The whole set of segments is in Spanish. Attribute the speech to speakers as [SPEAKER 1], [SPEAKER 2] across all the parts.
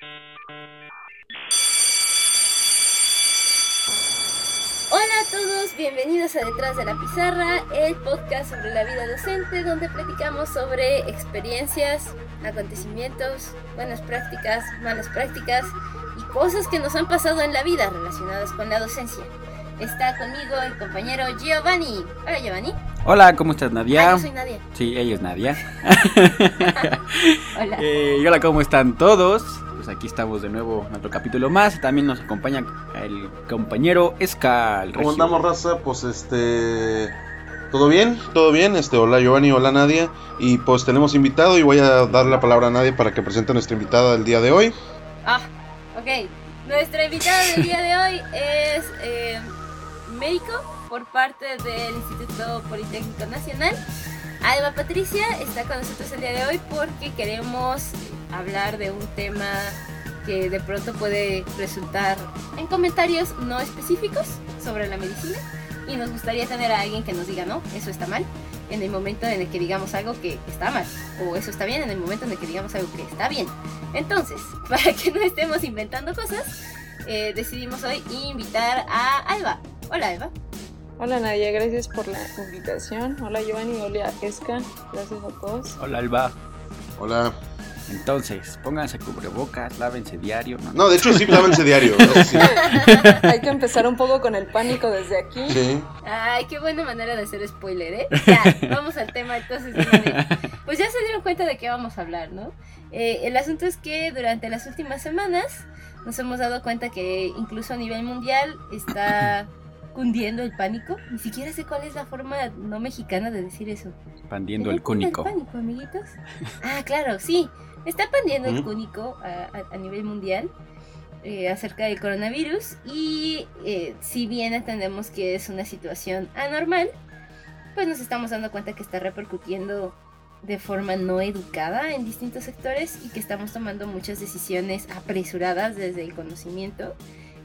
[SPEAKER 1] Hola a todos, bienvenidos a Detrás de la Pizarra, el podcast sobre la vida docente donde platicamos sobre experiencias, acontecimientos, buenas prácticas, malas prácticas y cosas que nos han pasado en la vida relacionadas con la docencia. Está conmigo el compañero Giovanni. Hola Giovanni.
[SPEAKER 2] Hola, ¿cómo estás Nadia?
[SPEAKER 1] Ah, yo soy Nadia.
[SPEAKER 2] Sí, ella es Nadia.
[SPEAKER 1] Hola.
[SPEAKER 2] Eh, hola, ¿cómo están todos? Pues aquí estamos de nuevo en otro capítulo más. También nos acompaña el compañero Escal.
[SPEAKER 3] ¿Cómo andamos, raza? Pues este. ¿Todo bien? ¿Todo bien? Este, hola Giovanni, hola Nadia. Y pues tenemos invitado y voy a dar la palabra a Nadia para que presente a nuestra invitada del día de hoy.
[SPEAKER 1] Ah, ok. Nuestra invitada del día de hoy es eh, médico por parte del Instituto Politécnico Nacional. Alba Patricia está con nosotros el día de hoy porque queremos hablar de un tema que de pronto puede resultar en comentarios no específicos sobre la medicina y nos gustaría tener a alguien que nos diga no, eso está mal en el momento en el que digamos algo que está mal o eso está bien en el momento en el que digamos algo que está bien. Entonces, para que no estemos inventando cosas, eh, decidimos hoy invitar a Alba. Hola Alba.
[SPEAKER 4] Hola Nadia, gracias por la invitación. Hola Giovanni, hola Esca, gracias a todos.
[SPEAKER 2] Hola, Alba.
[SPEAKER 3] Hola.
[SPEAKER 2] Entonces, pónganse cubrebocas, lávense diario. ¿no?
[SPEAKER 3] No, de hecho sí, lávense diario. ¿no? Sí.
[SPEAKER 4] Hay que empezar un poco con el pánico desde aquí.
[SPEAKER 3] Sí.
[SPEAKER 1] Ay, qué buena manera de hacer spoiler, ¿eh? Ya, vamos al tema entonces. Pues ya se dieron cuenta de qué vamos a hablar, ¿no? Eh, el asunto es que durante las últimas semanas nos hemos dado cuenta que incluso a nivel mundial está cundiendo el pánico. Ni siquiera sé cuál es la forma no mexicana de decir eso.
[SPEAKER 2] Expandiendo
[SPEAKER 1] ¿No
[SPEAKER 2] el cúnico.
[SPEAKER 1] pánico, amiguitos? Ah, claro, sí. Está expandiendo el
[SPEAKER 3] Ujú.
[SPEAKER 1] cúnico a, a- a nivel mundial eh, acerca del coronavirus y eh, si bien entendemos que es una situación anormal, pues nos estamos dando cuenta que está repercutiendo de forma no educada en distintos sectores y que estamos tomando muchas decisiones apresuradas desde el conocimiento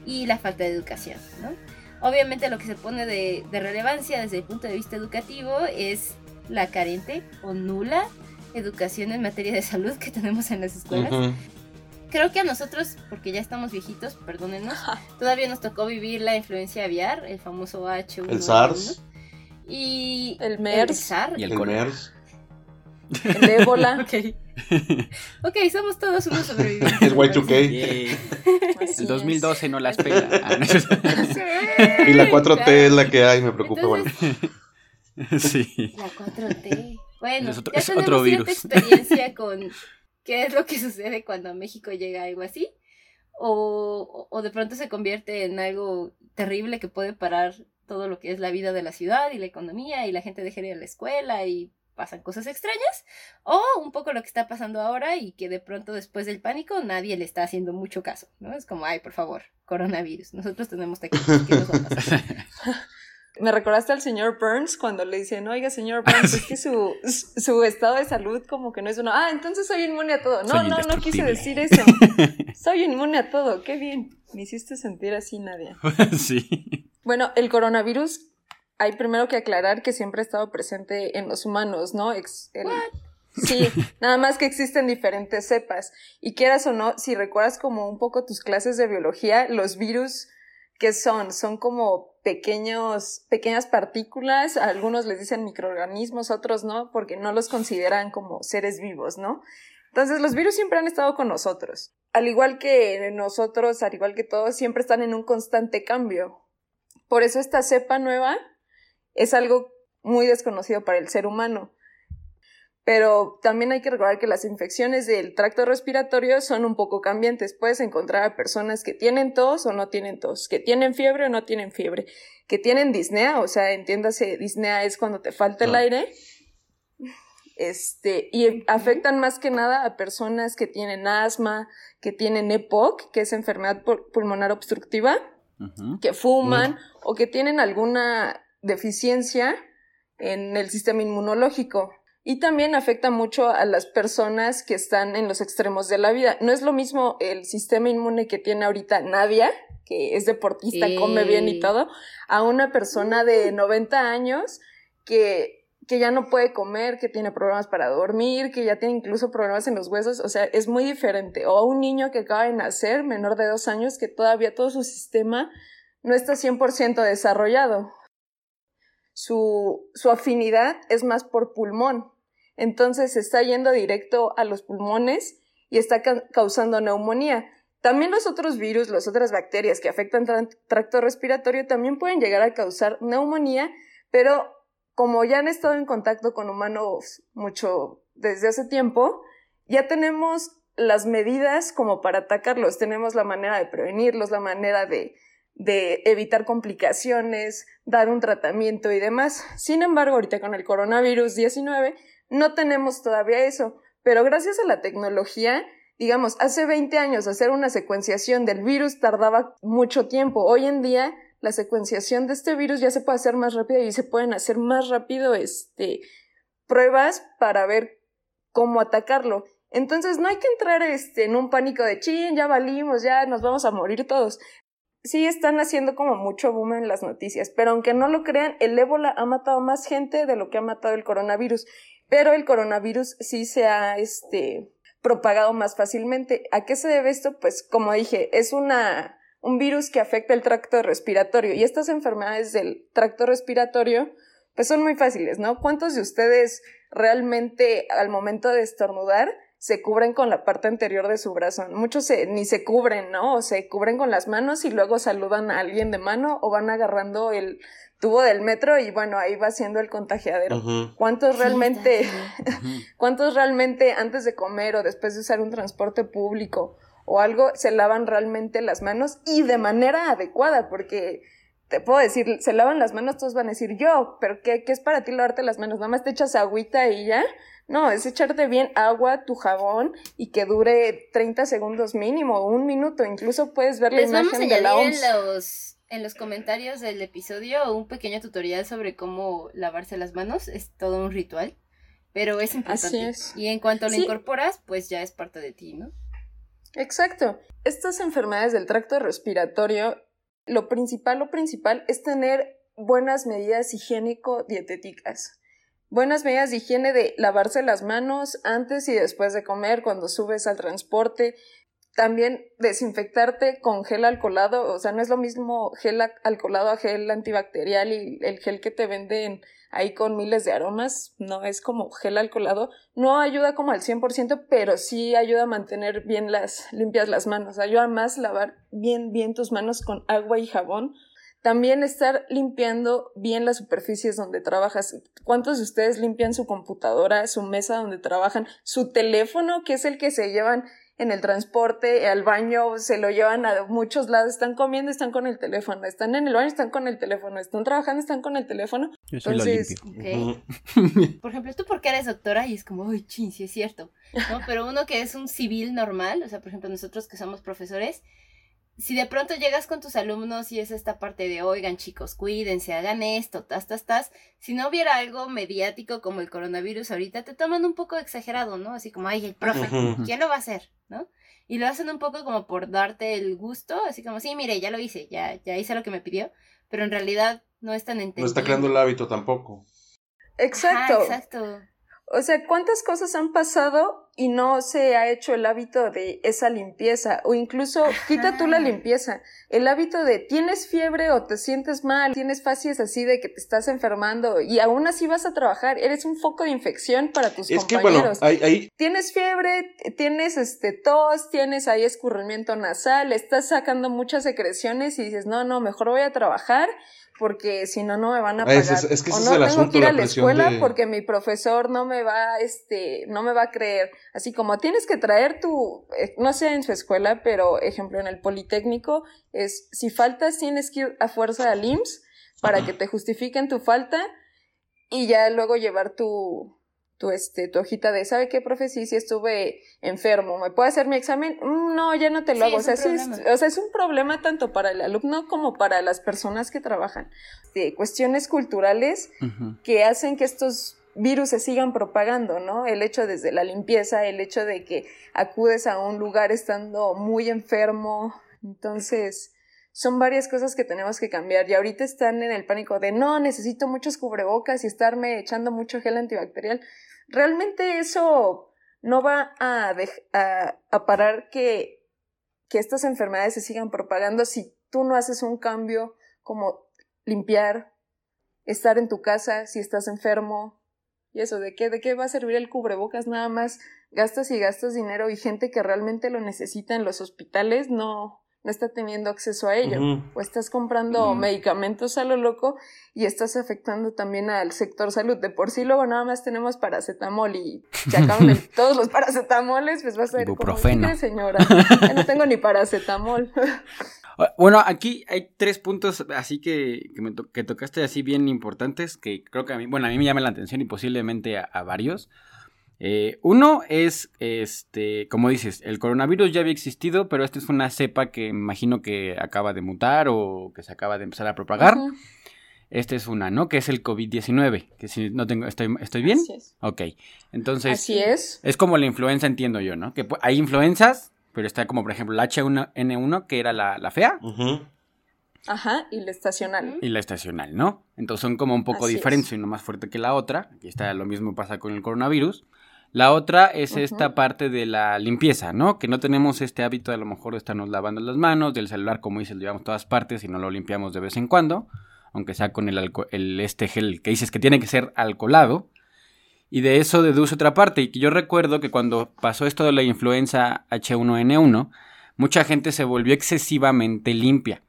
[SPEAKER 1] y la falta de educación, ¿no? Obviamente lo que se pone de, de relevancia desde el punto de vista educativo es la carente o nula educación en materia de salud que tenemos en las escuelas. Creo que a nosotros, porque ya estamos viejitos, perdónenos, todavía nos tocó vivir la influencia aviar, el famoso H1N1.
[SPEAKER 3] El SARS.
[SPEAKER 1] Y
[SPEAKER 4] El MERS.
[SPEAKER 1] El SARS.
[SPEAKER 2] Y el
[SPEAKER 3] El. MERS.
[SPEAKER 4] El ébola.
[SPEAKER 1] Ok. ok, somos todos unos sobrevivientes.
[SPEAKER 3] Es Y2K.
[SPEAKER 2] Yay.
[SPEAKER 4] así
[SPEAKER 2] El
[SPEAKER 4] es.
[SPEAKER 2] 2012 no las pela. Ah, no.
[SPEAKER 3] Y la 4T es la que hay, me preocupa. Bueno.
[SPEAKER 2] Sí.
[SPEAKER 1] La 4T. Bueno,
[SPEAKER 2] Es otro-
[SPEAKER 1] ya
[SPEAKER 2] es
[SPEAKER 1] tenemos
[SPEAKER 2] otro
[SPEAKER 1] cierta
[SPEAKER 2] virus.
[SPEAKER 1] experiencia con qué es lo que sucede cuando a México llega algo así. O, o de pronto se convierte en algo terrible que puede parar todo lo que es la vida de la ciudad y la economía y la gente deja de ir a la escuela y pasan cosas extrañas. O un poco lo que está pasando ahora y que de pronto después del pánico nadie le está haciendo mucho caso, ¿no? Es como, ay, por favor, coronavirus. Nosotros tenemos que nos va a pasar.
[SPEAKER 4] Me recordaste al señor Burns cuando le dicen, oiga, señor Burns, es que su, su estado de salud como que no es uno. Ah, entonces soy inmune a todo. No,
[SPEAKER 2] Soy
[SPEAKER 4] no, no quise decir eso. Soy inmune a todo. Qué bien. Me hiciste sentir así, Nadia.
[SPEAKER 2] sí.
[SPEAKER 4] Bueno, el coronavirus, hay primero que aclarar que siempre ha estado presente en los humanos, ¿no? Ex- el- Sí, nada más que existen diferentes cepas. Y quieras o no, si recuerdas como un poco tus clases de biología, los virus, ¿qué son? Son como pequeños, pequeñas partículas, algunos les dicen microorganismos, otros no, porque no los consideran como seres vivos, ¿no? Entonces los virus siempre han estado con nosotros. Al igual que nosotros, al igual que todos, siempre están en un constante cambio. Por eso esta cepa nueva es algo muy desconocido para el ser humano. Pero también hay que recordar que las infecciones del tracto respiratorio son un poco cambiantes. Puedes encontrar a personas que tienen tos o no tienen tos, que tienen fiebre o no tienen fiebre, que tienen disnea, o sea, entiéndase, disnea es cuando te falta el aire. Este, y afectan más que nada a personas que tienen asma, que tienen EPOC, que es enfermedad pul- pulmonar obstructiva, que fuman o que tienen alguna deficiencia en el sistema inmunológico. Y también afecta mucho a las personas que están en los extremos de la vida. No es lo mismo el sistema inmune que tiene ahorita Nadia, que es deportista,
[SPEAKER 1] Sí.
[SPEAKER 4] come bien y todo, a una persona de 90 años que que ya no puede comer, que tiene problemas para dormir, que ya tiene incluso problemas en los huesos, o sea, es muy diferente. O a un niño que acaba de nacer, menor de dos años, que todavía todo su sistema no está 100% desarrollado. Su, su afinidad es más por pulmón. Entonces está yendo directo a los pulmones y está causando neumonía. También los otros virus, las otras bacterias que afectan el tracto respiratorio también pueden llegar a causar neumonía, pero como ya han estado en contacto con humanos mucho desde hace tiempo, ya tenemos las medidas como para atacarlos, tenemos la manera de prevenirlos, la manera de, de evitar complicaciones, dar un tratamiento y demás. Sin embargo, ahorita con el coronavirus 19 no tenemos todavía eso, pero gracias a la tecnología, digamos, hace 20 años hacer una secuenciación del virus tardaba mucho tiempo. Hoy en día la secuenciación de este virus ya se puede hacer más rápido y se pueden hacer más rápido este, pruebas para ver cómo atacarlo. Entonces no hay que entrar este, en un pánico de chin, ya valimos, ya nos vamos a morir todos. Sí están haciendo como mucho boom en las noticias, pero aunque no lo crean, el ébola ha matado más gente de lo que ha matado el coronavirus. Pero el coronavirus sí se ha este, propagado más fácilmente. ¿A qué se debe esto? Pues como dije, es una un virus que afecta el tracto respiratorio. Y estas enfermedades del tracto respiratorio, pues son muy fáciles, ¿no? ¿Cuántos de ustedes realmente al momento de estornudar se cubren con la parte anterior de su brazo? Muchos ni se cubren, ¿no? O se cubren con las manos y luego saludan a alguien de mano o van agarrando el tubo del metro y bueno, ahí va siendo el contagiadero. ¿Cuántos realmente, cuántos realmente antes de comer o después de usar un transporte público o algo, se lavan realmente las manos y de manera adecuada, porque te puedo decir, se lavan las manos, todos van a decir yo, pero ¿qué, qué es para ti lavarte las manos? Nada más te echas agüita y ya. No, es echarte bien agua, tu jabón y que dure 30 segundos mínimo, un minuto. Incluso puedes ver la imagen de la
[SPEAKER 1] OMS. Los, en los comentarios del episodio un pequeño tutorial sobre cómo lavarse las manos. Es todo un ritual, pero es importante. Y en cuanto lo incorporas, pues ya es parte de ti, ¿no?
[SPEAKER 4] Exacto. Estas enfermedades del tracto respiratorio, lo principal, lo principal es tener buenas medidas higiénico-dietéticas. Buenas medidas de higiene de lavarse las manos antes y después de comer, cuando subes al transporte. También desinfectarte con gel alcoholado, o sea, no es lo mismo gel alcoholado a gel antibacterial y el gel que te venden ahí con miles de aromas, no es como gel alcoholado, no ayuda como al 100%, pero sí ayuda a mantener bien las, limpias las manos, ayuda más lavar bien, bien tus manos con agua y jabón. También estar limpiando bien las superficies donde trabajas. ¿Cuántos de ustedes limpian su computadora, su mesa donde trabajan, su teléfono, que es el que se llevan en el transporte, al baño, se lo llevan a muchos lados, están comiendo, están con el teléfono, están en el baño, están con el teléfono, están trabajando, están con el teléfono. Entonces,
[SPEAKER 1] Por ejemplo, tú porque eres doctora y es como, uy, chin, sí es cierto, ¿no? Pero uno que es un civil normal, o sea, por ejemplo, nosotros que somos profesores, si de pronto llegas con tus alumnos y es esta parte de, oigan chicos, cuídense, hagan esto, tas, tas, tas, si no hubiera algo mediático como el coronavirus ahorita, te toman un poco exagerado, ¿no? Así como, ay, el profe, ¿quién lo va a hacer? ¿No? Y lo hacen un poco como por darte el gusto, así como, sí, mire, ya lo hice, ya, ya hice lo que me pidió, pero en realidad no es tan entendido.
[SPEAKER 3] No está creando el hábito tampoco.
[SPEAKER 4] Exacto.
[SPEAKER 1] exacto.
[SPEAKER 4] O sea, ¿cuántas cosas han pasado y no se ha hecho el hábito de esa limpieza? O incluso, quita tú la limpieza, el hábito de tienes fiebre o te sientes mal, tienes facies así de que te estás enfermando y aún así vas a trabajar, eres un foco de infección para tus compañeros. Tienes fiebre, tienes este tos, tienes ahí escurrimiento nasal, estás sacando muchas secreciones y dices, no, no, mejor voy a trabajar porque si no, no me van a ah, pagar.
[SPEAKER 3] Es, que o no tengo que ir a la, escuela
[SPEAKER 4] porque mi profesor no me va, este, no me va a creer. Así como tienes que traer tu, eh, no sé en su escuela, pero ejemplo en el Politécnico, es si faltas tienes que ir a fuerza al IMSS para que te justifiquen tu falta y ya luego llevar tu, tu, este, tu hojita de, ¿sabe qué, profe? Sí, sí estuve enfermo, ¿me puede hacer mi examen? Mm, no, ya no te lo hago. O sea, es, o sea, es un problema tanto para el alumno como para las personas que trabajan. De cuestiones culturales que hacen que estos virus se sigan propagando, ¿no? El hecho desde la limpieza, el hecho de que acudes a un lugar estando muy enfermo. Entonces, son varias cosas que tenemos que cambiar y ahorita están en el pánico de no, necesito muchos cubrebocas y estarme echando mucho gel antibacterial. Realmente eso no va a, parar que, que estas enfermedades se sigan propagando si tú no haces un cambio como limpiar, estar en tu casa si estás enfermo. Y eso, ¿de qué, ¿de qué va a servir el cubrebocas? Nada más gastas y gastas dinero y gente que realmente lo necesita en los hospitales no, no está teniendo acceso a ello. O estás comprando medicamentos a lo loco y estás afectando también al sector salud. De por sí luego nada más tenemos paracetamol y se acaban todos los paracetamoles, pues va a ser como, señora? no tengo ni paracetamol.
[SPEAKER 2] Ah, bueno, aquí hay tres puntos así que, que, tocaste así bien importantes que creo que a mí, bueno, a mí me llama la atención y posiblemente a varios. Eh, uno es, este, como dices, el coronavirus ya había existido, pero esta es una cepa que imagino que acaba de mutar o que se acaba de empezar a propagar. Esta es una, ¿no? Que es el COVID-19, que si no tengo, ¿estoy, ¿estoy bien? Así es. Ok, entonces...
[SPEAKER 4] Así es.
[SPEAKER 2] Es como la influenza, entiendo yo, ¿no? Que hay influenzas, pero está como, por ejemplo, la H1N1, que era la, fea.
[SPEAKER 4] Ajá, y la estacional.
[SPEAKER 2] Y la estacional, ¿no? Entonces son como un poco diferentes, uno más fuerte que la otra. Aquí está, lo mismo pasa con el coronavirus. La otra es esta parte de la limpieza, ¿no? Que no tenemos este hábito de a lo mejor de estarnos lavando las manos, del celular, como dices, lo llevamos todas partes y no lo limpiamos de vez en cuando, aunque sea con el, el este gel que dices que tiene que ser alcoholado. Y de eso deduce otra parte, y que yo recuerdo que cuando pasó esto de la influenza H1N1, mucha gente se volvió excesivamente limpia.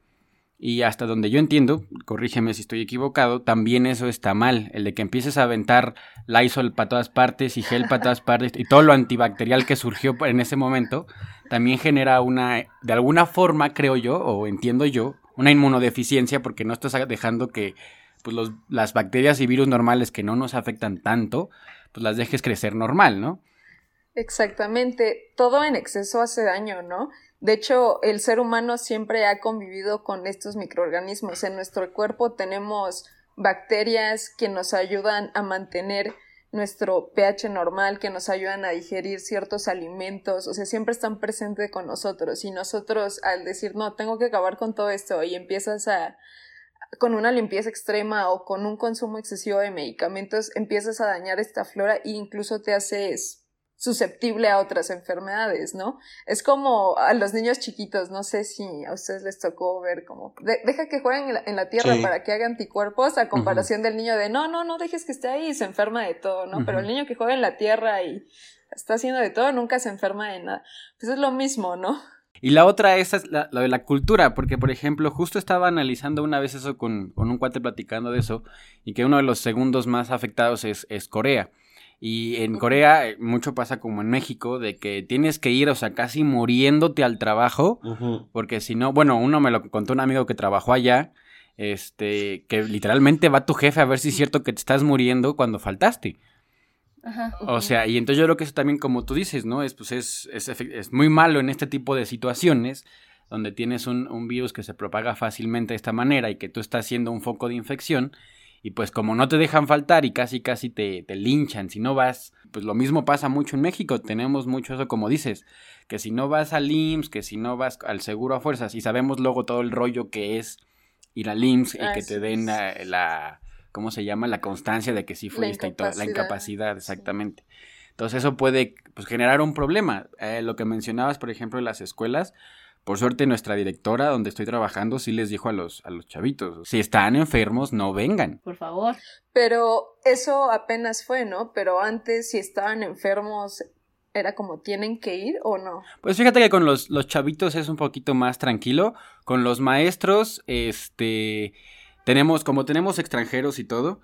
[SPEAKER 2] Y hasta donde yo entiendo, corrígeme si estoy equivocado, también eso está mal. El de que empieces a aventar Lysol para todas partes y gel para todas partes y todo lo antibacterial que surgió en ese momento, también genera una, de alguna forma, creo yo, o entiendo yo, una inmunodeficiencia porque no estás dejando que pues, los, las bacterias y virus normales que no nos afectan tanto, pues las dejes crecer normal, ¿no?
[SPEAKER 4] Exactamente. Todo en exceso hace daño, ¿no? De hecho, el ser humano siempre ha convivido con estos microorganismos. En nuestro cuerpo tenemos bacterias que nos ayudan a mantener nuestro pH normal, que nos ayudan a digerir ciertos alimentos, o sea, siempre están presentes con nosotros y nosotros al decir, no, tengo que acabar con todo esto y empiezas a, con una limpieza extrema o con un consumo excesivo de medicamentos, empiezas a dañar esta flora e incluso te haces susceptible a otras enfermedades, ¿no? Es como a los niños chiquitos, no sé si a ustedes les tocó ver como, deja que jueguen en la, tierra para que haga anticuerpos a comparación del niño de, no, no, no dejes que esté ahí y se enferma de todo, ¿no? Pero el niño que juega en la tierra y está haciendo de todo nunca se enferma de nada. Pues es lo mismo, ¿no?
[SPEAKER 2] Y la otra es la, de la cultura, porque por ejemplo, justo estaba analizando una vez eso con, con, un cuate platicando de eso, y que uno de los segundos más afectados es, es Corea. Y en Corea eh, mucho pasa como en México, de que tienes que ir, o sea, casi muriéndote al trabajo, porque si no, bueno, uno me lo contó un amigo que trabajó allá, este, que literalmente va tu jefe a ver si es cierto que te estás muriendo cuando faltaste. Ajá. O sea, y entonces yo creo que eso también, como tú dices, ¿no? Es, pues es, es, es muy malo en este tipo de situaciones donde tienes un, un virus que se propaga fácilmente de esta manera y que tú estás siendo un foco de infección y pues como no te dejan faltar y casi casi te, te, linchan si no vas, pues lo mismo pasa mucho en México, tenemos mucho eso como dices, que si no vas al IMSS, que si no vas al seguro a fuerzas y sabemos luego todo el rollo que es ir al IMSS y que te den la, ¿cómo se llama? La constancia de que sí fuiste y toda la incapacidad, exactamente. Entonces eso puede pues, generar un problema. Eh, lo que mencionabas, por ejemplo, en las escuelas, por suerte nuestra directora donde estoy trabajando sí les dijo a los, a los chavitos, si están enfermos no vengan.
[SPEAKER 1] Por favor.
[SPEAKER 4] Pero eso apenas fue, ¿no? Pero antes si estaban enfermos era como tienen que ir o no.
[SPEAKER 2] Pues fíjate que con los, los chavitos es un poquito más tranquilo. Con los maestros, este, tenemos, como tenemos extranjeros y todo,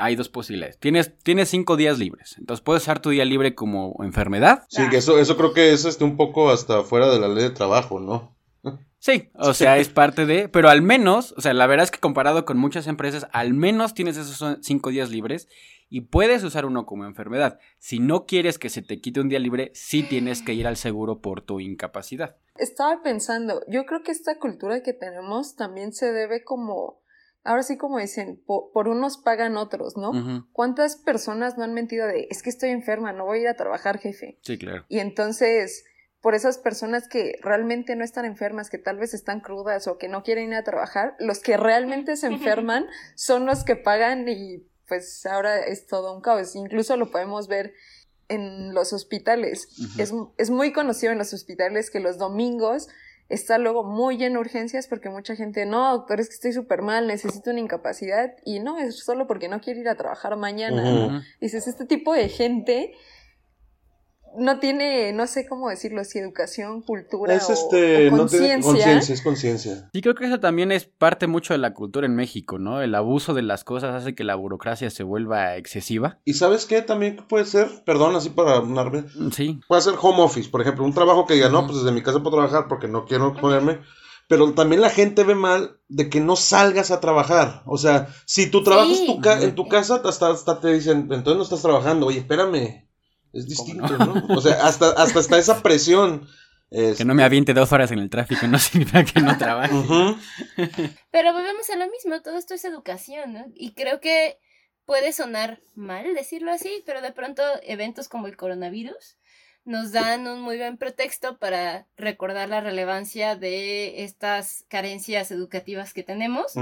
[SPEAKER 2] hay dos posibilidades. Tienes, tienes cinco días libres. Entonces puedes usar tu día libre como enfermedad.
[SPEAKER 3] Sí, que eso, eso creo que es este un poco hasta fuera de la ley de trabajo, ¿no?
[SPEAKER 2] Sí, o sea, es parte de, pero al menos, o sea, la verdad es que comparado con muchas empresas, al menos tienes esos cinco días libres y puedes usar uno como enfermedad. Si no quieres que se te quite un día libre, sí tienes que ir al seguro por tu incapacidad.
[SPEAKER 4] Estaba pensando, yo creo que esta cultura que tenemos también se debe como ahora sí como dicen, por, unos pagan otros, ¿no? ¿Cuántas personas no han mentido de, es que estoy enferma, no voy a ir a trabajar, jefe?
[SPEAKER 2] Sí, claro.
[SPEAKER 4] Y entonces, por esas personas que realmente no están enfermas, que tal vez están crudas o que no quieren ir a trabajar, los que realmente se enferman son los que pagan y pues ahora es todo un caos. Incluso lo podemos ver en los hospitales. es, es, muy conocido en los hospitales que los domingos está luego muy lleno urgencias porque mucha gente, no, doctor, es que estoy súper mal, necesito una incapacidad y no, es solo porque no quiere ir a trabajar mañana. Dices, este tipo de gente no tiene, no sé cómo decirlo, si educación, cultura
[SPEAKER 3] es este, conciencia. es conciencia.
[SPEAKER 2] Sí, creo que eso también es parte mucho de la cultura en México, ¿no? El abuso de las cosas hace que la burocracia se vuelva excesiva.
[SPEAKER 3] ¿Y sabes qué? También puede ser, perdón, así para vez.
[SPEAKER 2] Mm, sí.
[SPEAKER 3] Puede ser home office, por ejemplo, un trabajo que diga, no, pues desde mi casa puedo trabajar porque no quiero ponerme. Pero también la gente ve mal de que no salgas a trabajar. O sea, si tú trabajas tu en tu casa, hasta, hasta te dicen, entonces no estás trabajando. Oye, espérame, es distinto, no? O sea, hasta, hasta está esa presión.
[SPEAKER 2] Que no me aviente dos horas en el tráfico no significa que no trabaje.
[SPEAKER 1] Pero volvemos a lo mismo, todo esto es educación, ¿no? Y creo que puede sonar mal decirlo así, pero de pronto eventos como el coronavirus nos dan un muy buen pretexto para recordar la relevancia de estas carencias educativas que tenemos.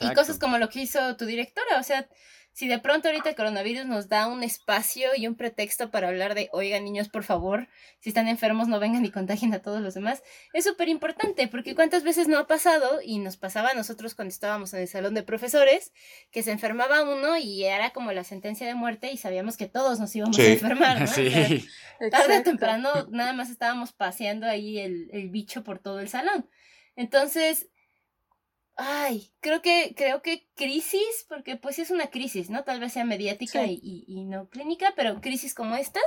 [SPEAKER 1] Y cosas como lo que hizo tu directora, o sea, si de pronto ahorita el coronavirus nos da un espacio y un pretexto para hablar de, oigan niños, por favor, si están enfermos no vengan y contagien a todos los demás, es súper importante porque cuántas veces no ha pasado y nos pasaba a nosotros cuando estábamos en el salón de profesores, que se enfermaba uno y era como la sentencia de muerte y sabíamos que todos nos íbamos a enfermar. ¿no? Sí. tarde o temprano nada más estábamos paseando ahí el, el bicho por todo el salón. Entonces, Ay, creo que, creo que crisis, porque pues es una crisis, ¿no? Tal vez sea mediática y, no clínica, pero crisis como estas,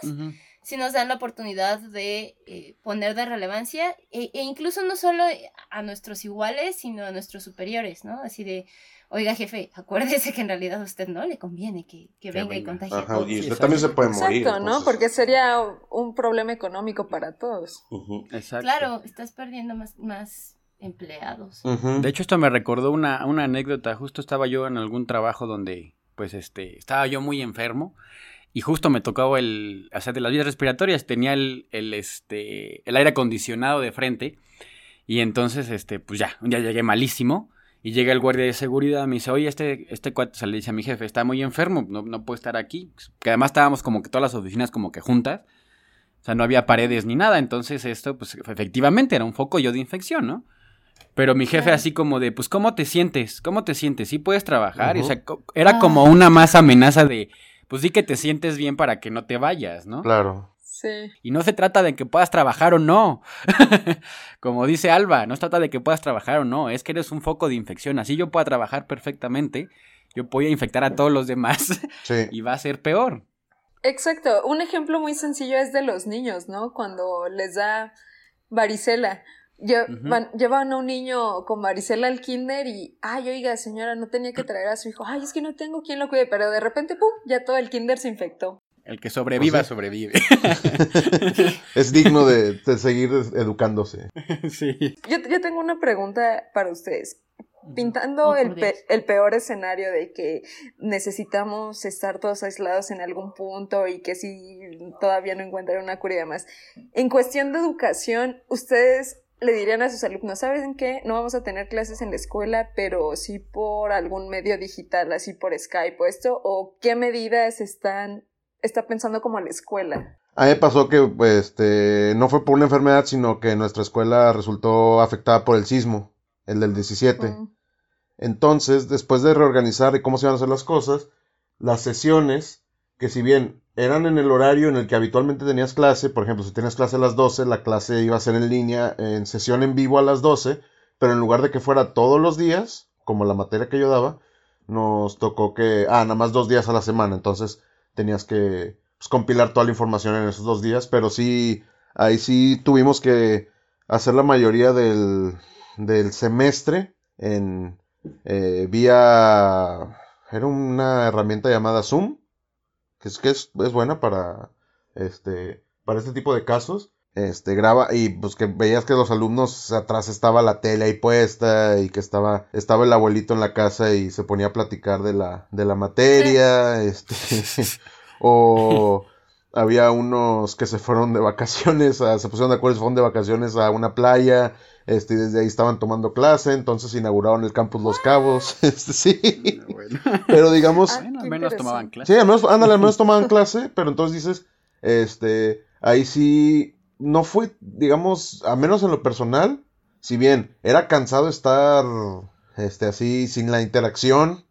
[SPEAKER 1] sí nos dan la oportunidad de eh, poner de relevancia, e, e, incluso no solo a nuestros iguales, sino a nuestros superiores, ¿no? Así de, oiga jefe, acuérdese que en realidad a usted no le conviene que, venga, y contagie a todos.
[SPEAKER 3] Y usted también se puede morir.
[SPEAKER 4] Exacto, ¿no? Porque sería un problema económico para todos.
[SPEAKER 1] Exacto. Claro, estás perdiendo más, más empleados.
[SPEAKER 2] De hecho, esto me recordó una, anécdota. Justo estaba yo en algún trabajo donde, pues, este, estaba yo muy enfermo y justo me tocaba el, o sea, de las vías respiratorias, tenía el, el, este, el aire acondicionado de frente y entonces, este, pues ya, un día llegué malísimo y llega el guardia de seguridad, me dice, oye, este, este cuate, se le dice a mi jefe, está muy enfermo, no, no puede estar aquí. Que además estábamos como que todas las oficinas como que juntas. O sea, no había paredes ni nada. Entonces, esto, pues, efectivamente era un foco yo de infección, ¿no? Pero mi jefe así como de, pues, ¿cómo te sientes? ¿Cómo te sientes? ¿Sí puedes trabajar? o sea, era como una más amenaza de, pues sí que te sientes bien para que no te vayas, ¿no?
[SPEAKER 3] Claro.
[SPEAKER 4] Sí.
[SPEAKER 2] Y no se trata de que puedas trabajar o no. como dice Alba, no se trata de que puedas trabajar o no, es que eres un foco de infección. Así yo pueda trabajar perfectamente, yo voy a infectar a todos los demás y va a ser peor.
[SPEAKER 4] Exacto. Un ejemplo muy sencillo es de los niños, ¿no? Cuando les da varicela llevan a un niño con varicela al kinder y, ay, oiga, señora, no tenía que traer a su hijo. Ay, es que no tengo quien lo cuide, pero de repente, pum, ya todo el kinder se infectó.
[SPEAKER 2] El que sobreviva, sobrevive.
[SPEAKER 3] es digno de, seguir educándose.
[SPEAKER 2] Sí.
[SPEAKER 4] Yo, yo tengo una pregunta para ustedes pintando oh, el, el, peor escenario de que necesitamos estar todos aislados en algún punto y que si todavía no encuentran una cura y demás. En cuestión de educación, ¿ustedes le dirían a sus alumnos, ¿saben qué? No vamos a tener clases en la escuela, pero sí por algún medio digital, así por Skype o esto, o qué medidas están, está pensando como la escuela.
[SPEAKER 3] A mí pasó que este, no fue por una enfermedad, sino que nuestra escuela resultó afectada por el sismo, el del 17. Entonces, después de reorganizar y cómo se iban a hacer las cosas, las sesiones, que si bien eran en el horario en el que habitualmente tenías clase. Por ejemplo, si tenías clase a las 12, la clase iba a ser en línea, en sesión en vivo a las 12, pero en lugar de que fuera todos los días, como la materia que yo daba, nos tocó que, ah, nada más dos días a la semana, entonces tenías que pues, compilar toda la información en esos dos días, pero sí, ahí sí tuvimos que hacer la mayoría del, del semestre en eh, vía, era una herramienta llamada Zoom, que es que es, buena para este para este tipo de casos. Este graba y pues que veías que los alumnos atrás estaba la tele ahí puesta y que estaba estaba el abuelito en la casa y se ponía a platicar de la de la materia, este o había unos que se fueron de vacaciones, a- se pusieron de acuerdo, se fueron de vacaciones a una playa, este, y desde ahí estaban tomando clase, entonces inauguraron el campus Los Cabos, este, sí,
[SPEAKER 2] Bueno,
[SPEAKER 3] pero digamos,
[SPEAKER 4] Ah,
[SPEAKER 2] bueno, al menos tomaban clase.
[SPEAKER 3] sí, al menos, ándale, al menos tomaban clase, pero entonces dices, este, ahí sí, no fue, digamos, a menos en lo personal, si bien era cansado estar, este, así, sin la interacción,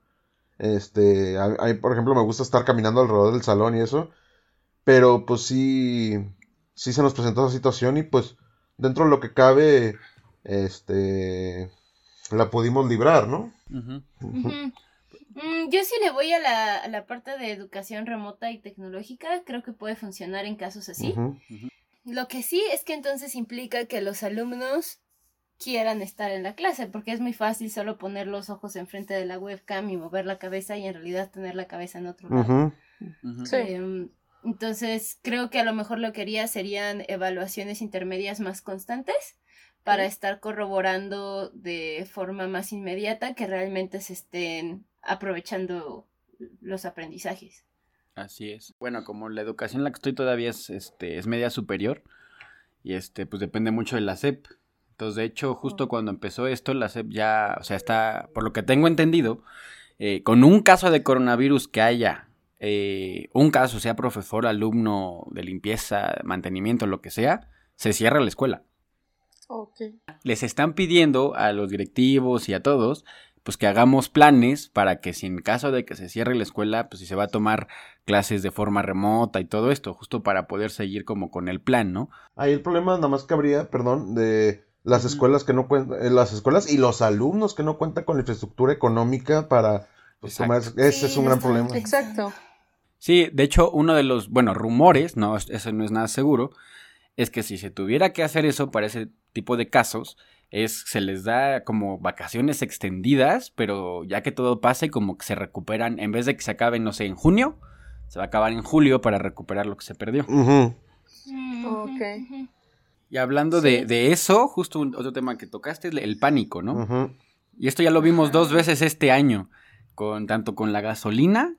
[SPEAKER 3] este, a, a mí, por ejemplo, me gusta estar caminando alrededor del salón y eso, pero pues sí, sí se nos presentó esa situación y pues dentro de lo que cabe, este, la pudimos librar, ¿no?
[SPEAKER 1] Mm, yo sí le voy a la, a la parte de educación remota y tecnológica, creo que puede funcionar en casos así. Lo que sí es que entonces implica que los alumnos quieran estar en la clase, porque es muy fácil solo poner los ojos enfrente de la webcam y mover la cabeza y en realidad tener la cabeza en otro lado.
[SPEAKER 4] Sí.
[SPEAKER 1] Em, entonces, creo que a lo mejor lo que haría serían evaluaciones intermedias más constantes para estar corroborando de forma más inmediata que realmente se estén aprovechando los aprendizajes.
[SPEAKER 2] Así es. Bueno, como la educación en la que estoy todavía es, este, es media superior y este, pues depende mucho de la SEP. Entonces, de hecho, justo cuando empezó esto, la SEP ya, o sea, está, por lo que tengo entendido, eh, con un caso de coronavirus que haya, eh, un caso, sea profesor, alumno de limpieza, mantenimiento, lo que sea, se cierra la escuela. Les están pidiendo a los directivos y a todos, pues que hagamos planes para que si en caso de que se cierre la escuela, pues si se va a tomar clases de forma remota y todo esto, justo para poder seguir como con el plan, ¿no?
[SPEAKER 3] Ahí el problema nada más que habría, perdón, de las escuelas que no cuentan, eh, las escuelas y los alumnos que no cuentan con la infraestructura económica para pues, tomar, ese
[SPEAKER 1] Sí,
[SPEAKER 3] es un gran problema.
[SPEAKER 4] Exacto.
[SPEAKER 2] Sí, de hecho, uno de los, bueno, rumores, no, eso no es nada seguro, es que si se tuviera que hacer eso para ese tipo de casos, es se les da como vacaciones extendidas, pero ya que todo pase, como que se recuperan, en vez de que se acaben, no sé, en junio, se va a acabar en julio para recuperar lo que se perdió.
[SPEAKER 1] Mm,
[SPEAKER 4] Ok.
[SPEAKER 2] Y hablando de, de eso, justo un- otro tema que tocaste, es el pánico, ¿no? Y esto ya lo vimos dos veces este año, con tanto con la gasolina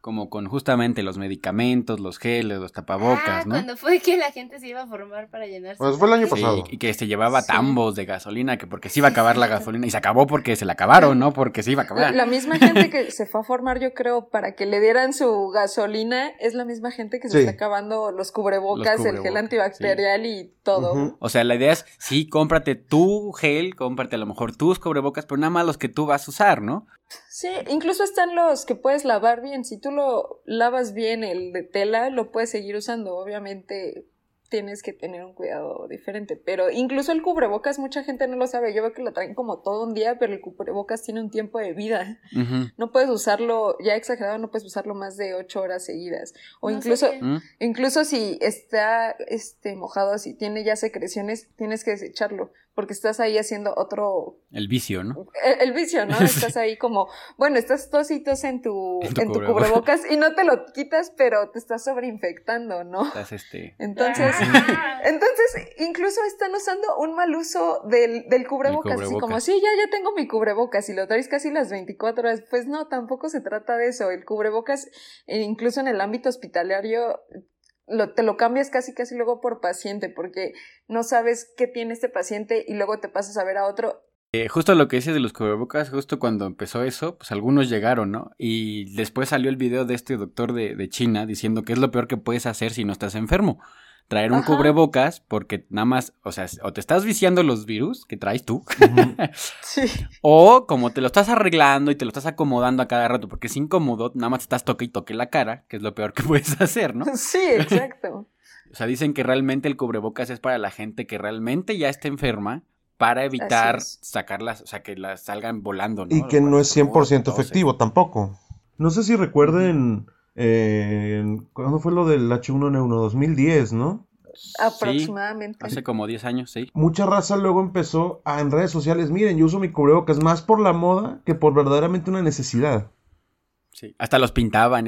[SPEAKER 2] como con justamente los medicamentos, los geles, los tapabocas,
[SPEAKER 1] Ah,
[SPEAKER 2] ¿no?
[SPEAKER 1] cuando fue que la gente se iba a formar para llenarse.
[SPEAKER 3] Pues fue el año
[SPEAKER 2] Sí,
[SPEAKER 3] pasado.
[SPEAKER 2] y que se llevaba
[SPEAKER 4] Sí.
[SPEAKER 2] tambos de gasolina, que porque se iba a acabar la gasolina, y se acabó porque se la acabaron, ¿no? Porque se iba a acabar.
[SPEAKER 4] la misma gente que se fue a formar, yo creo, para que le dieran su gasolina, es la misma gente que se
[SPEAKER 3] Sí.
[SPEAKER 4] está acabando los cubrebocas,
[SPEAKER 2] Los
[SPEAKER 4] el gel antibacterial y todo.
[SPEAKER 2] O sea, la idea es, sí, cómprate tu gel, cómprate a lo mejor tus cubrebocas, pero nada más los que tú vas a usar, ¿no?
[SPEAKER 4] Sí, incluso están los que puedes lavar bien. Si tú lo lavas bien, el de tela, lo puedes seguir usando. Obviamente tienes que tener un cuidado diferente. Pero incluso el cubrebocas, mucha gente no lo sabe. Yo veo que lo traen como todo un día, pero el cubrebocas tiene un tiempo de vida. No puedes usarlo, ya exagerado, no puedes usarlo más de ocho horas seguidas. O
[SPEAKER 1] No
[SPEAKER 4] incluso.
[SPEAKER 2] ¿Mm?
[SPEAKER 4] incluso si está este, mojado, si tiene ya secreciones, tienes que desecharlo. Porque estás ahí haciendo otro
[SPEAKER 2] El vicio, ¿no?
[SPEAKER 4] el, el vicio, ¿no? Estás ahí como, bueno, estás tositos en tu,
[SPEAKER 2] En tu
[SPEAKER 4] en tu
[SPEAKER 2] cubrebocas.
[SPEAKER 4] cubrebocas y no te lo quitas, pero te estás sobreinfectando, ¿no?
[SPEAKER 2] Estás este...
[SPEAKER 4] Entonces, entonces, incluso están usando un mal uso del, del cubrebocas, así como,
[SPEAKER 2] cubrebocas.
[SPEAKER 4] sí, ya, ya tengo mi cubrebocas y lo traes casi las 24 horas. Pues no, tampoco se trata de eso. El cubrebocas, eh, incluso en el ámbito hospitalario, lo, te lo cambias casi, casi luego por paciente, porque no sabes qué tiene este paciente y luego te pasas a ver a otro
[SPEAKER 2] Eh, justo lo que dices de los cubrebocas, justo cuando empezó eso, pues algunos llegaron, ¿no? Y después salió el video de este doctor de, de China diciendo que es lo peor que puedes hacer si no estás enfermo. Traer un
[SPEAKER 4] Ajá.
[SPEAKER 2] cubrebocas porque nada más, o sea, o te estás viciando los virus que traes tú.
[SPEAKER 4] Sí.
[SPEAKER 2] o como te lo estás arreglando y te lo estás acomodando a cada rato porque es incómodo, nada más te estás toque y toque la cara, que es lo peor que puedes hacer, ¿no?
[SPEAKER 4] Sí, exacto.
[SPEAKER 2] O sea, dicen que realmente el cubrebocas es para la gente que realmente ya está enferma para evitar sacarlas, o sea, que las salgan volando, ¿no?
[SPEAKER 3] Y que no es
[SPEAKER 2] Cuando
[SPEAKER 3] 100%
[SPEAKER 2] tose.
[SPEAKER 3] efectivo tampoco. No sé si recuerden, eh, ¿cuándo fue lo del H1N1? 2010, ¿no?
[SPEAKER 2] Sí,
[SPEAKER 4] Aproximadamente.
[SPEAKER 2] hace como 10 años, sí.
[SPEAKER 3] Mucha raza luego empezó a en redes sociales, miren, yo uso mi cubrebocas más por la moda que por verdaderamente una necesidad.
[SPEAKER 2] sí. Hasta los pintaban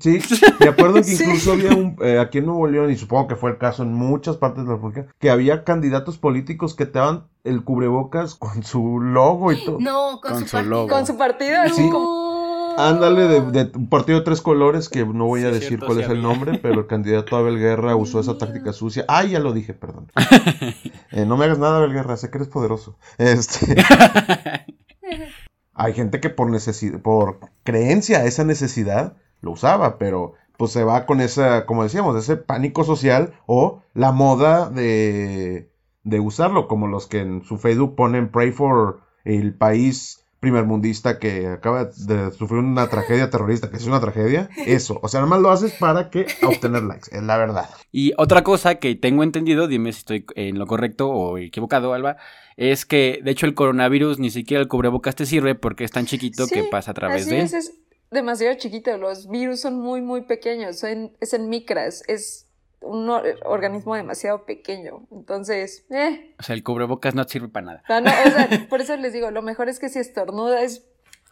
[SPEAKER 3] sí, me acuerdo que
[SPEAKER 4] Sí.
[SPEAKER 3] incluso había un, eh, aquí en Nuevo León, y supongo que fue el caso en muchas partes de la República, que había candidatos políticos que te daban el cubrebocas con su logo y todo.
[SPEAKER 1] No, con,
[SPEAKER 2] Con
[SPEAKER 1] su,
[SPEAKER 2] su logo.
[SPEAKER 4] Con su partido,
[SPEAKER 3] Sí.
[SPEAKER 1] No.
[SPEAKER 3] Ándale, de, de un partido de tres colores, que no voy a
[SPEAKER 2] Sí,
[SPEAKER 3] decir
[SPEAKER 2] cierto,
[SPEAKER 3] cuál
[SPEAKER 2] sí
[SPEAKER 3] es el nombre, pero el candidato Abel Guerra usó esa táctica sucia. Ah, ya lo dije, perdón. Eh, no me hagas nada, Abel Guerra, sé que eres poderoso. Este, hay gente que por necesidad, por creencia, esa necesidad, lo usaba, pero pues se va con esa, como decíamos, ese pánico social o la moda de, de usarlo, como los que en su Facebook ponen Pray for el país primermundista que acaba de sufrir una tragedia terrorista, que es una tragedia, eso, o sea, nada más lo haces para que obtener likes, es la verdad.
[SPEAKER 2] Y otra cosa que tengo entendido, dime si estoy en lo correcto o equivocado, Alba, es que de hecho el coronavirus ni siquiera el cubrebocas te sirve porque es tan chiquito que pasa a través
[SPEAKER 4] Así
[SPEAKER 2] de...
[SPEAKER 4] es, es demasiado chiquito. Los virus son muy, muy pequeños. son- es en micras. Es un or- organismo demasiado pequeño. Entonces, eh.
[SPEAKER 2] O sea, el cubrebocas no sirve para nada.
[SPEAKER 4] o sea, no, o sea, por eso les digo, lo mejor es que si estornudas,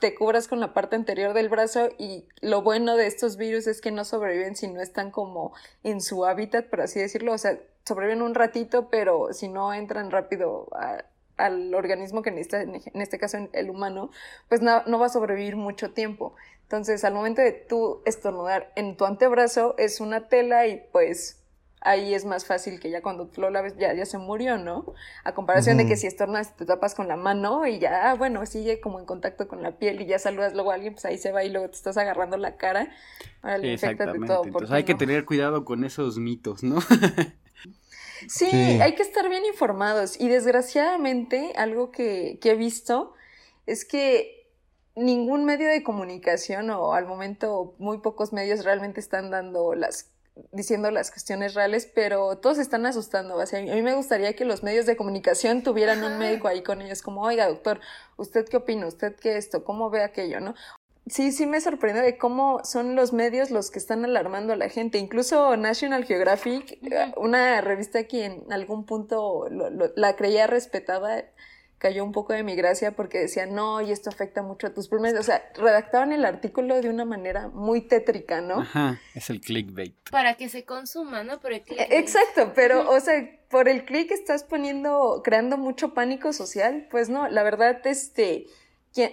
[SPEAKER 4] te cubras con la parte anterior del brazo. Y lo bueno de estos virus es que no sobreviven si no están como en su hábitat, por así decirlo. O sea, sobreviven un ratito, pero si no entran rápido a- al organismo que necesita, en en este caso el humano, pues no, no va a sobrevivir mucho tiempo. Entonces, al momento de tú estornudar en tu antebrazo, es una tela y pues ahí es más fácil que ya cuando tú lo laves ya, ya se murió, ¿no? A comparación de que si estornudas te tapas con la mano y ya, ah, bueno, sigue como en contacto con la piel y ya saludas luego a alguien, pues ahí se va y luego te estás agarrando la cara. Ahora le
[SPEAKER 2] Exactamente.
[SPEAKER 4] todo. ¿por
[SPEAKER 2] Entonces hay que tener cuidado con esos mitos, ¿no?
[SPEAKER 4] Sí,
[SPEAKER 3] Sí.
[SPEAKER 4] hay que estar bien informados. Y desgraciadamente, algo que, que he visto es que ningún medio de comunicación, o al momento muy pocos medios realmente están dando las diciendo las cuestiones reales, pero todos se están asustando. O sea, a mí me gustaría que los medios de comunicación tuvieran un médico ahí con ellos, como, oiga, doctor, ¿usted qué opina? ¿Usted qué esto? ¿Cómo ve aquello? ¿No? Sí, sí me sorprende de cómo son los medios los que están alarmando a la gente. Incluso National Geographic, una revista que en algún punto lo- lo- la creía respetada, cayó un poco de mi gracia porque decía, no, y esto afecta mucho a tus pulmones. O sea, redactaban el artículo de una manera muy tétrica, ¿no?
[SPEAKER 2] Ajá, es el clickbait.
[SPEAKER 1] Para que se consuma, ¿no? Pero el
[SPEAKER 4] E-
[SPEAKER 1] clickbait.
[SPEAKER 4] Exacto, pero, o sea, por el clic estás poniendo, creando mucho pánico social, pues no, la verdad, este,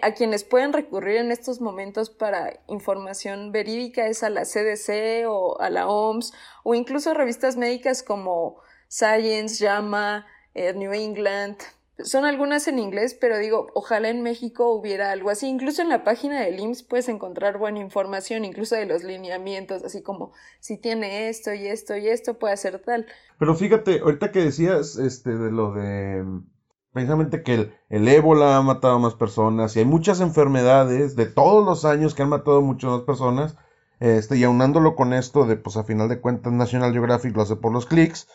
[SPEAKER 4] a quienes pueden recurrir en estos momentos para información verídica es a la CDC o a la OMS o incluso revistas médicas como Science, JAMA, eh, New England. Son algunas en inglés, pero digo, ojalá en México hubiera algo así. Incluso en la página del IMSS puedes encontrar buena información, incluso de los lineamientos, así como si tiene esto y esto y esto, puede hacer tal.
[SPEAKER 3] Pero fíjate, ahorita que decías este, de lo de precisamente que el, el ébola ha matado a más personas y hay muchas enfermedades de todos los años que han matado a muchas más personas, este, y aunándolo con esto de, pues a final de cuentas National Geographic lo hace por los clics,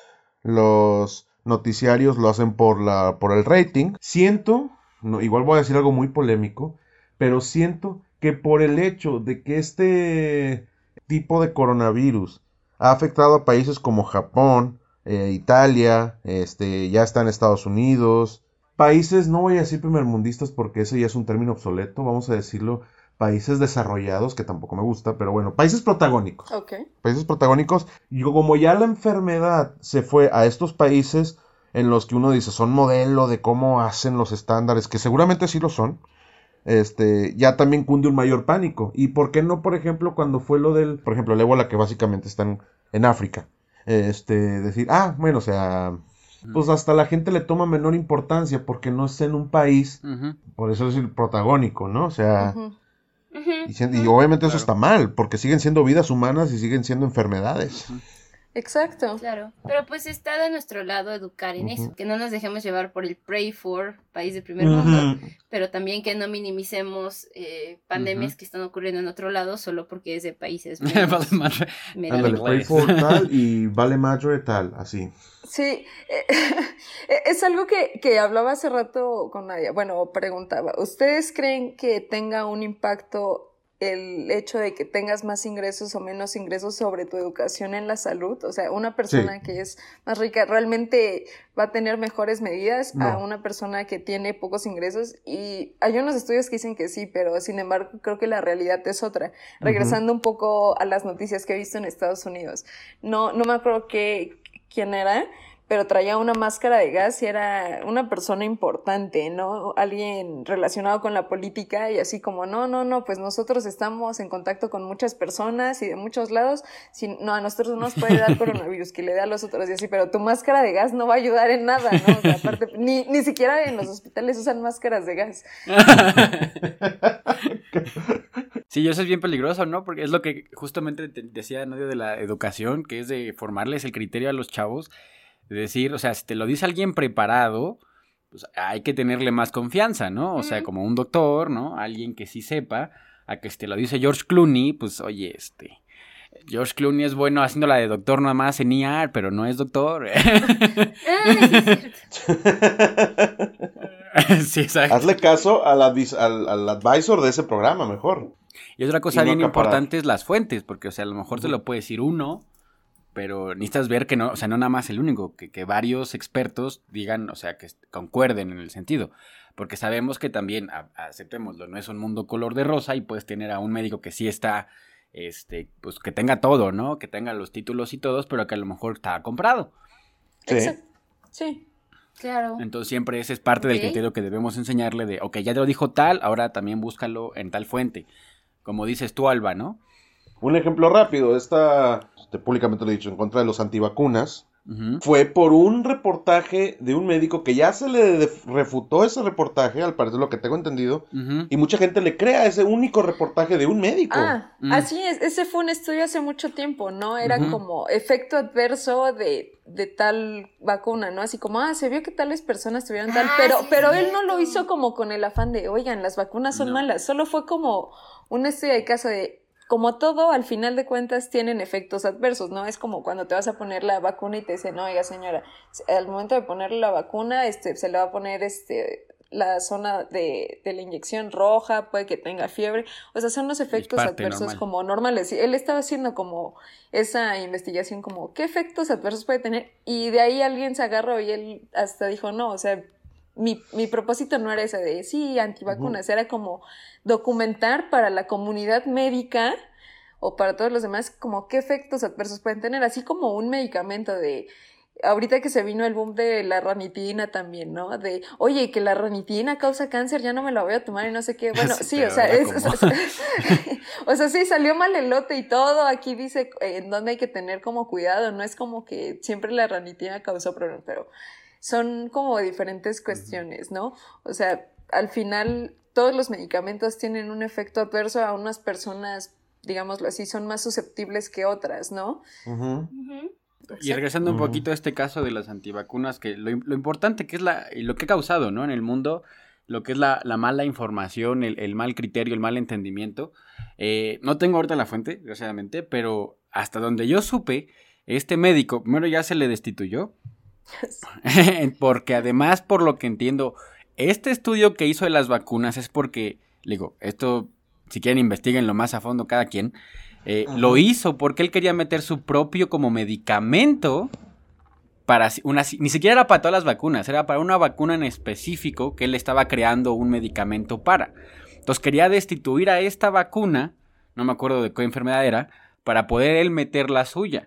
[SPEAKER 3] los noticiarios lo hacen por la, por el rating. Siento, igual voy a decir algo muy polémico, pero siento que por el hecho de que este tipo de coronavirus ha afectado a países como Japón, eh, Italia, este, ya está en Estados Unidos, países, no voy a decir primermundistas porque ese ya es un término obsoleto, vamos a decirlo, países desarrollados, que tampoco me gusta, pero bueno, países protagónicos
[SPEAKER 4] Ok.
[SPEAKER 3] países protagónicos, y como ya la enfermedad se fue a estos países en los que uno dice son modelo de cómo hacen los estándares, que seguramente sí lo son, este, ya también cunde un mayor pánico. ¿Y por qué no, por ejemplo, cuando fue lo del, por ejemplo, el ébola que básicamente está en, en África? Este, decir, ah, bueno, o sea, pues hasta la gente le toma menor importancia porque no está en un país, por eso es el protagónico, ¿no? O sea. Y, y obviamente eso
[SPEAKER 2] Claro.
[SPEAKER 3] está mal, porque siguen siendo vidas humanas y siguen siendo enfermedades.
[SPEAKER 4] Exacto.
[SPEAKER 1] Claro, pero pues está de nuestro lado educar en eso, que no nos dejemos llevar por el pray for, país de primer mundo, pero también que no minimicemos eh, pandemias que están ocurriendo en otro lado solo porque es de países
[SPEAKER 2] Vale, madre.
[SPEAKER 3] Ándale, pray for tal y vale madre tal, así.
[SPEAKER 4] Sí, eh, es algo que, que hablaba hace rato con Nadia. Bueno, preguntaba, ¿ustedes creen que tenga un impacto el hecho de que tengas más ingresos o menos ingresos sobre tu educación en la salud? O sea, una persona que es más rica realmente va a tener mejores medidas a una persona que tiene pocos ingresos. Y hay unos estudios que dicen que sí, pero sin embargo creo que la realidad es otra. Regresando un poco a las noticias que he visto en Estados Unidos. No, no me acuerdo qué, quién era, pero traía una máscara de gas y era una persona importante, ¿no? Alguien relacionado con la política y así como, no, no, no, pues nosotros estamos en contacto con muchas personas y de muchos lados, si, no, a nosotros no nos puede dar coronavirus, que le dé a los otros y así, pero tu máscara de gas no va a ayudar en nada, ¿no? aparte, ni, ni siquiera en los hospitales usan máscaras de gas.
[SPEAKER 2] Sí, eso es bien peligroso, ¿no? Porque es lo que justamente decía en medio de la educación, que es de formarles el criterio a los chavos de decir, o sea, si te lo dice alguien preparado, pues hay que tenerle más confianza, ¿no? O sea, como un doctor, ¿no? Alguien que sí sepa, a que si te lo dice George Clooney, pues oye, este... George Clooney es bueno haciendo la de doctor nada más en IAR, pero no es doctor.
[SPEAKER 3] sí, exacto. Hazle caso al, al, advisor de ese programa, mejor.
[SPEAKER 2] Y otra cosa bien importante es las fuentes, porque, o sea, a lo mejor te lo puede decir uno, pero necesitas ver que no, o sea, no nada más el único, que, varios expertos digan, o sea, que concuerden en el sentido. Porque sabemos que también, aceptémoslo, no es un mundo color de rosa y puedes tener a un médico que sí está, este, pues que tenga todo, ¿no? Que tenga los títulos y todos, pero que a lo mejor está comprado.
[SPEAKER 4] Sí. Sí. Claro.
[SPEAKER 2] Entonces siempre ese es parte del criterio que debemos enseñarle de, ok, ya te lo dijo tal, ahora también búscalo en tal fuente. Como dices tú, Alba, ¿no?
[SPEAKER 3] Un ejemplo rápido, esta, públicamente lo he dicho, en contra de los antivacunas, fue por un reportaje de un médico que ya se le refutó ese reportaje, al parecer lo que tengo entendido, y mucha gente le crea ese único reportaje de un médico.
[SPEAKER 4] Ah, mm. así es, ese fue un estudio hace mucho tiempo, ¿no? Era como efecto adverso de, de tal vacuna, ¿no? Así como, ah, se vio que tales personas tuvieron tal, ah, pero, pero él no lo hizo como con el afán de, oigan, las vacunas son malas, solo fue como un estudio de caso de como todo, al final de cuentas tienen efectos adversos, ¿no? Es como cuando te vas a poner la vacuna y te dicen, no, oiga señora, al momento de ponerle la vacuna, este, se le va a poner este, la zona de, de, la inyección roja, puede que tenga fiebre, o sea, son los efectos adversos como normales. Él estaba haciendo como esa investigación como, ¿qué efectos adversos puede tener? Y de ahí alguien se agarró y él hasta dijo, no, o sea, mi, mi propósito no era ese de, sí, antivacunas, era como documentar para la comunidad médica o para todos los demás como qué efectos adversos pueden tener, así como un medicamento de, ahorita que se vino el boom de la ranitina también, ¿no? De, oye, que la ranitina causa cáncer, ya no me la voy a tomar y no sé qué. Bueno, sí, o sea, es, o sea, sí, salió mal el lote y todo. Aquí dice en dónde hay que tener como cuidado. No es como que siempre la ranitina causó problemas, pero son como diferentes cuestiones, ¿no? O sea, al final todos los medicamentos tienen un efecto adverso a unas personas, digámoslo así, son más susceptibles que otras, ¿no?
[SPEAKER 2] Y regresando un poquito a este caso de las antivacunas, que lo, importante que es la, lo que ha causado, ¿no? En el mundo, lo que es la, mala información, el, mal criterio, el mal entendimiento. Eh, no tengo ahorita la fuente, desgraciadamente, pero hasta donde yo supe, este médico, primero ya se le destituyó, porque además, por lo que entiendo, este estudio que hizo de las vacunas es porque, digo, esto, si quieren investiguenlo más a fondo cada quien, eh, lo hizo porque él quería meter su propio como medicamento para una, ni siquiera era para todas las vacunas, era para una vacuna en específico que él estaba creando un medicamento para. Entonces quería destituir a esta vacuna, no me acuerdo de qué enfermedad era, para poder él meter la suya.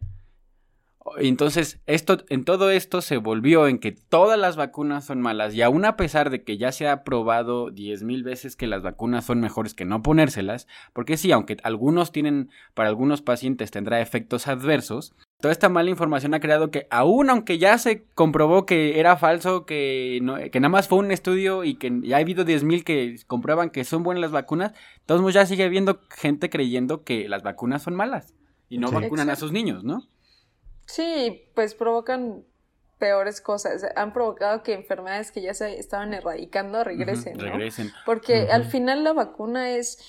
[SPEAKER 2] Entonces, esto, en todo esto se volvió en que todas las vacunas son malas y aún a pesar de que ya se ha probado diez mil veces que las vacunas son mejores que no ponérselas, porque sí, aunque algunos tienen, para algunos pacientes tendrá efectos adversos, toda esta mala información ha creado que aún aunque ya se comprobó que era falso, que, que nada más fue un estudio y que ya ha habido diez mil que comprueban que son buenas las vacunas, todos ya sigue habiendo gente creyendo que las vacunas son malas y no vacunan a sus niños, ¿no?
[SPEAKER 4] Sí, pues provocan peores cosas. Han provocado que enfermedades que ya se estaban erradicando regresen, ¿no? Regresen. Porque al final la vacuna es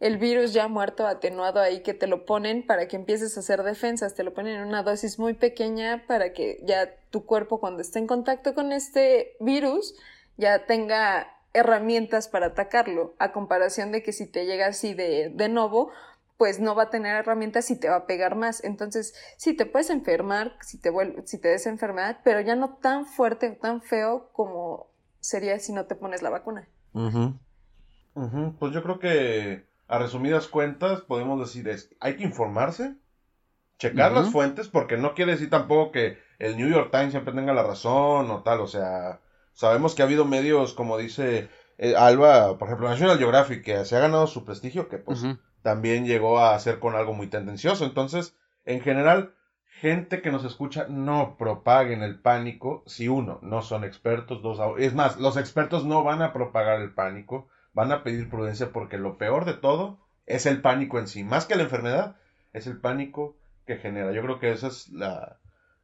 [SPEAKER 4] el virus ya muerto, atenuado ahí, que te lo ponen para que empieces a hacer defensas, te lo ponen en una dosis muy pequeña para que ya tu cuerpo cuando esté en contacto con este virus ya tenga herramientas para atacarlo, a comparación de que si te llega así de, de nuevo, pues no va a tener herramientas y te va a pegar más. Entonces, sí te puedes enfermar, si te, vuelve, si te des enfermedad, pero ya no tan fuerte o tan feo como sería si no te pones la vacuna.
[SPEAKER 3] Pues yo creo que a resumidas cuentas podemos decir es, hay que informarse, checar las fuentes, porque no quiere decir tampoco que el New York Times siempre tenga la razón o tal, o sea, sabemos que ha habido medios, como dice eh, Alba, por ejemplo, National Geographic, que se ha ganado su prestigio, que pues también llegó a ser con algo muy tendencioso. Entonces, en general, gente que nos escucha, no propaguen el pánico si uno, no son expertos, dos, es más, los expertos no van a propagar el pánico, van a pedir prudencia porque lo peor de todo es el pánico en sí, más que la enfermedad, es el pánico que genera. Yo creo que esa es la,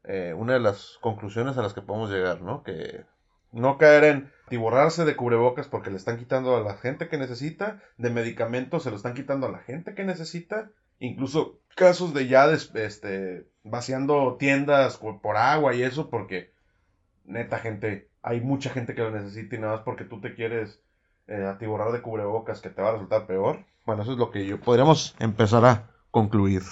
[SPEAKER 3] eh, una de las conclusiones a las que podemos llegar, ¿no? Que no caer en tiborrarse de cubrebocas porque le están quitando a la gente que necesita, de medicamentos se lo están quitando a la gente que necesita, incluso casos de ya este, vaciando tiendas por agua y eso porque neta gente, hay mucha gente que lo necesita y nada más porque tú te quieres eh, atiborrar de cubrebocas que te va a resultar peor. Bueno, eso es lo que yo podríamos empezar a concluir.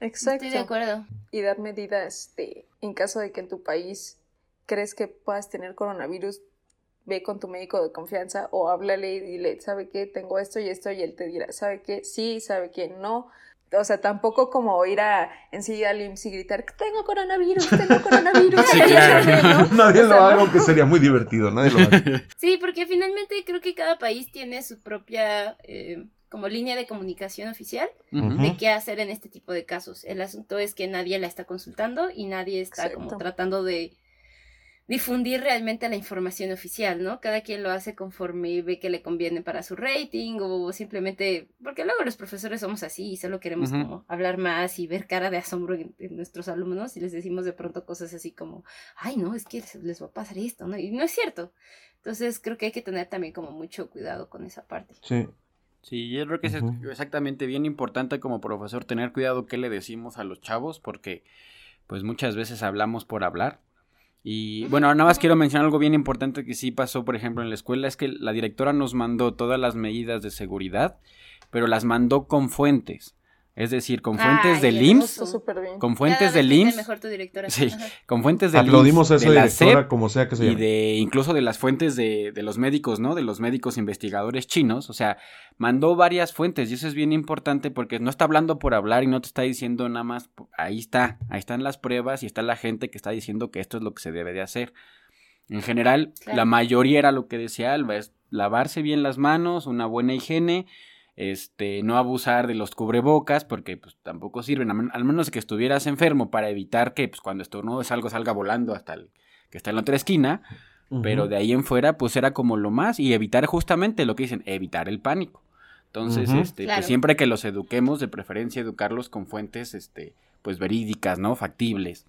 [SPEAKER 4] Exacto.
[SPEAKER 1] Estoy de acuerdo.
[SPEAKER 4] Y dar medidas de, en caso de que en tu país crees que puedas tener coronavirus, ve con tu médico de confianza o háblale y dile, ¿sabe qué? Tengo esto y esto y él te dirá, ¿sabe qué? Sí, ¿sabe qué? No. O sea, tampoco como ir a enseguida al IMSS y gritar, tengo coronavirus, tengo coronavirus.
[SPEAKER 3] Sí, Nadie lo haga, aunque sería muy divertido, nadie lo haga.
[SPEAKER 1] Sí, porque finalmente creo que cada país tiene su propia eh, como línea de comunicación oficial de qué hacer en este tipo de casos. El asunto es que nadie la está consultando y nadie está como tratando de difundir realmente la información oficial, ¿no? Cada quien lo hace conforme ve que le conviene para su rating o simplemente, porque luego los profesores somos así y solo queremos como hablar más y ver cara de asombro en, nuestros alumnos y les decimos de pronto cosas así como, ay, no, es que les, va a pasar esto, ¿no? Y no es cierto. Entonces creo que hay que tener también como mucho cuidado con esa parte.
[SPEAKER 3] Sí.
[SPEAKER 2] Sí, yo creo que es exactamente bien importante como profesor tener cuidado qué le decimos a los chavos porque pues muchas veces hablamos por hablar y bueno, nada más quiero mencionar algo bien importante que sí pasó, por ejemplo, en la escuela, es que la directora nos mandó todas las medidas de seguridad, pero las mandó con fuentes. Es decir, con fuentes del IMSS, con fuentes del IMSS, sí, con fuentes del
[SPEAKER 3] Aplaudimos eso, de directora, como sea que se
[SPEAKER 2] y de incluso de las fuentes de, de, los médicos, ¿no? De los médicos investigadores chinos, o sea, mandó varias fuentes y eso es bien importante porque no está hablando por hablar y no te está diciendo nada más, ahí está, ahí están las pruebas y está la gente que está diciendo que esto es lo que se debe de hacer. En general, la mayoría era lo que decía Alba, es lavarse bien las manos, una buena higiene, este, no abusar de los cubrebocas, porque pues tampoco sirven, al menos que estuvieras enfermo para evitar que pues, cuando estornudes algo salga volando hasta el que está en la otra esquina, pero de ahí en fuera pues era como lo más y evitar justamente lo que dicen, evitar el pánico. Entonces, este, pues siempre que los eduquemos, de preferencia educarlos con fuentes, este, pues verídicas, ¿no? Factibles.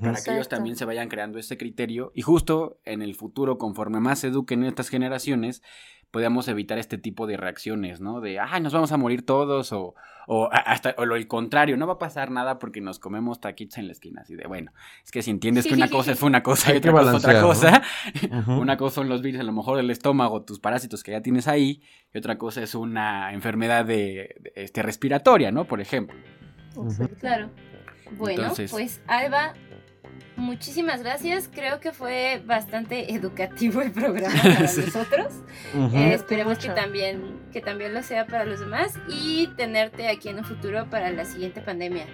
[SPEAKER 2] Para que ellos también se vayan creando ese criterio y justo en el futuro, conforme más se eduquen estas generaciones, podamos evitar este tipo de reacciones, ¿no? De, ay, nos vamos a morir todos, o, o hasta o lo contrario, no va a pasar nada porque nos comemos taquitos en la esquina, así de, bueno, es que si entiendes que una cosa fue una cosa y otra cosa es otra cosa, una cosa son los virus, a lo mejor el estómago, tus parásitos que ya tienes ahí, y otra cosa es una enfermedad de, este, respiratoria, ¿no? Por ejemplo.
[SPEAKER 1] Claro. Bueno, pues Alba, muchísimas gracias. Creo que fue bastante educativo el programa para nosotros. Eh, esperemos que también, que también lo sea para los demás y tenerte aquí en un futuro para la siguiente pandemia.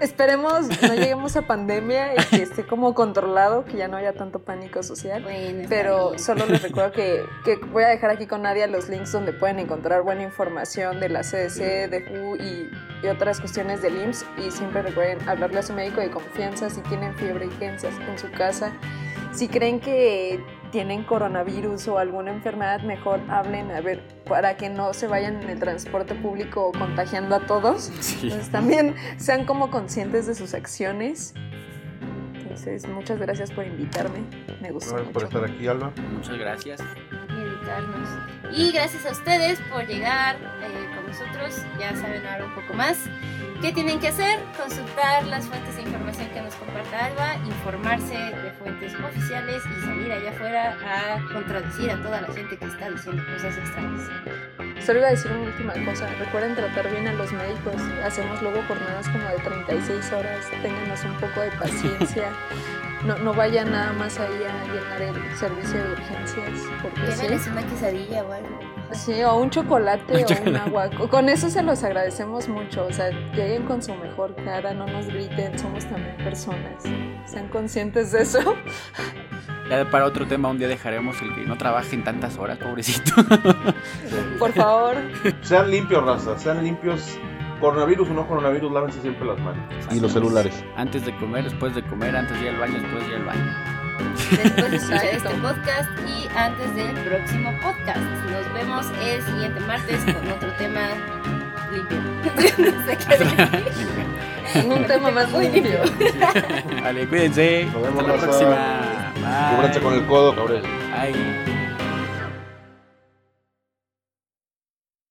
[SPEAKER 4] Esperemos no lleguemos a pandemia y que esté como controlado, que ya no haya tanto pánico social. Pero solo les recuerdo que, que, voy a dejar aquí con Nadia los links donde pueden encontrar buena información de la CDC, de WHO y, y otras cuestiones del IMSS. Y siempre recuerden hablarle a su médico de confianza si tienen fiebre y en su casa. Si creen que tienen coronavirus o alguna enfermedad, mejor hablen, a ver, para que no se vayan en el transporte público contagiando a todos. también sean como conscientes de sus acciones. Entonces, muchas gracias por invitarme. Me gustó.
[SPEAKER 3] Gracias por estar aquí, Alba.
[SPEAKER 2] Muchas gracias.
[SPEAKER 1] Y Y gracias a ustedes por llegar eh, con nosotros. Ya saben ahora un poco más. ¿Qué tienen que hacer? Consultar las fuentes de información que nos comparta Alba, informarse de fuentes oficiales y salir allá afuera a contradecir a toda la gente que está diciendo cosas extrañas.
[SPEAKER 4] Solo iba a decir una última cosa. Recuerden tratar bien a los médicos. Hacemos luego jornadas como de 36 horas. Ténganos un poco de paciencia. No, no vayan nada más ahí a llenar el servicio de urgencias. Porque
[SPEAKER 1] sí. una quesadilla o algo.
[SPEAKER 4] Sí, o un chocolate o un agua. Con eso se los agradecemos mucho. O sea, lleguen con su mejor cara, no nos griten, somos también personas. Sean conscientes de eso.
[SPEAKER 2] Ya para otro tema un día dejaremos el que no trabajen tantas horas, pobrecito.
[SPEAKER 4] Por favor.
[SPEAKER 3] Sean limpios, raza, sean limpios. Coronavirus o no coronavirus, lávense siempre las manos. Y los celulares.
[SPEAKER 2] Antes de comer, después de comer, antes de ir al baño, después de ir al baño.
[SPEAKER 1] Después de escuchar este podcast y antes del próximo podcast. Nos vemos el siguiente martes con otro tema limpio. no sé
[SPEAKER 4] qué Un tema más limpio.
[SPEAKER 2] Vale, cuídense.
[SPEAKER 3] Nos vemos
[SPEAKER 2] Hasta la próxima.
[SPEAKER 3] Cúbranse con el codo, cabres.
[SPEAKER 2] Bye.